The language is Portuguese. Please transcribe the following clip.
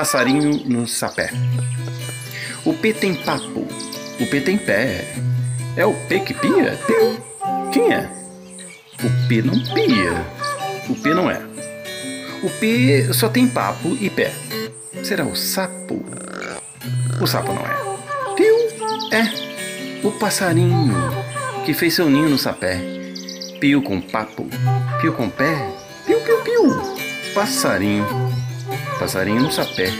passarinho no sapé. O P tem papo, o P tem pé. É o P que pia? Piu. Quem é? O P não pia. O P não é. O P só tem papo e pé. Será o sapo? O sapo não é. Piu. É. O passarinho que fez seu ninho no sapé. Pio com papo, pio com pé. Piu, piu, piu. Passarinho. Passarinho no sapé.